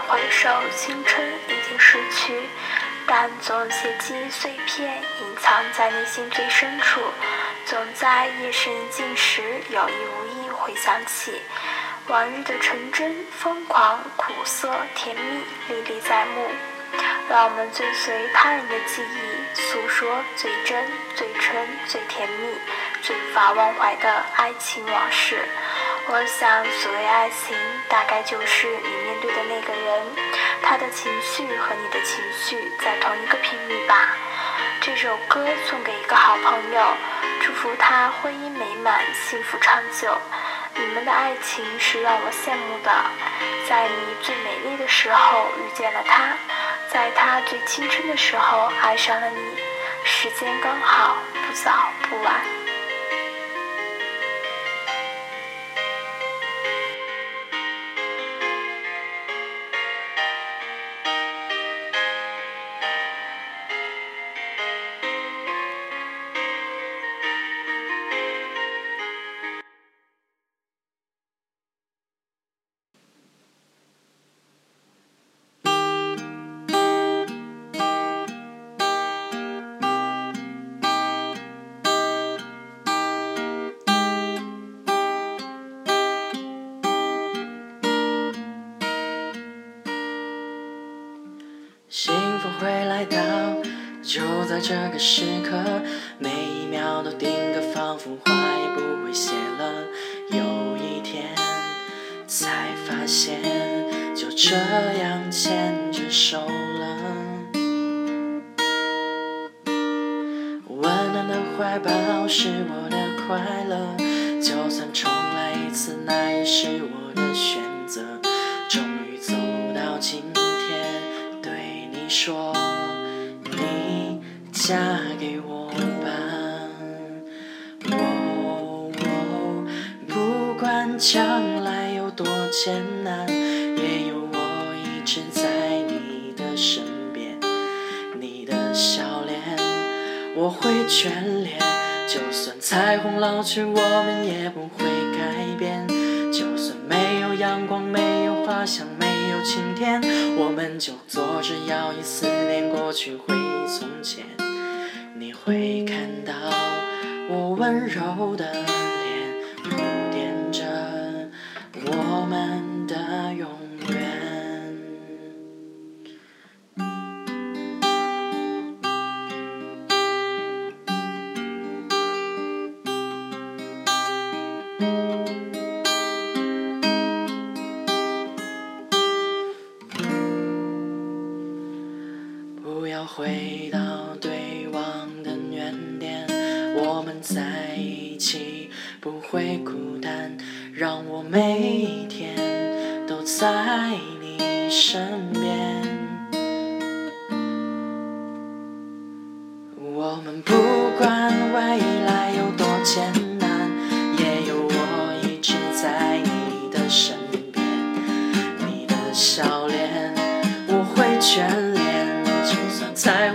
回首，青春已经逝去，但总有些记忆碎片隐藏在内心最深处，总在夜深人静时有意无意回想起往日的纯真、疯狂、苦涩、甜蜜，历历在目。让我们追随他人的记忆，诉说最真、最纯、最甜蜜、最无法忘怀的爱情往事。我想，所谓爱情，大概就是你面对的那个人，他的情绪和你的情绪在同一个频率吧。这首歌送给一个好朋友，祝福他婚姻美满、幸福长久。你们的爱情是让我羡慕的，在你最美丽的时候遇见了他。在他最青春的时候爱上了你，时间刚好，不早不晚。会来到就在这个时刻，每一秒都定格，仿佛话也不会写了。有一天才发现，就这样牵着手了。温暖的怀抱是我的快乐，就算重来一次，那也是我的选择。终于走到今天，对你说。嫁给我吧，哦，不管将来有多艰难，也有我一直在你的身边。你的笑脸我会眷恋，就算彩虹老去，我们也不会改变。就算没有阳光，没有花香，没有晴天，我们就坐着摇椅思念过去，回忆从前。你会看到我温柔的脸，铺垫着我们的永远。不要回到对。我们在一起不会孤单，让我每一天都在你身边。我们不管未来有多艰难，也有我一直在你的身边。你的笑脸我会眷恋，就算彩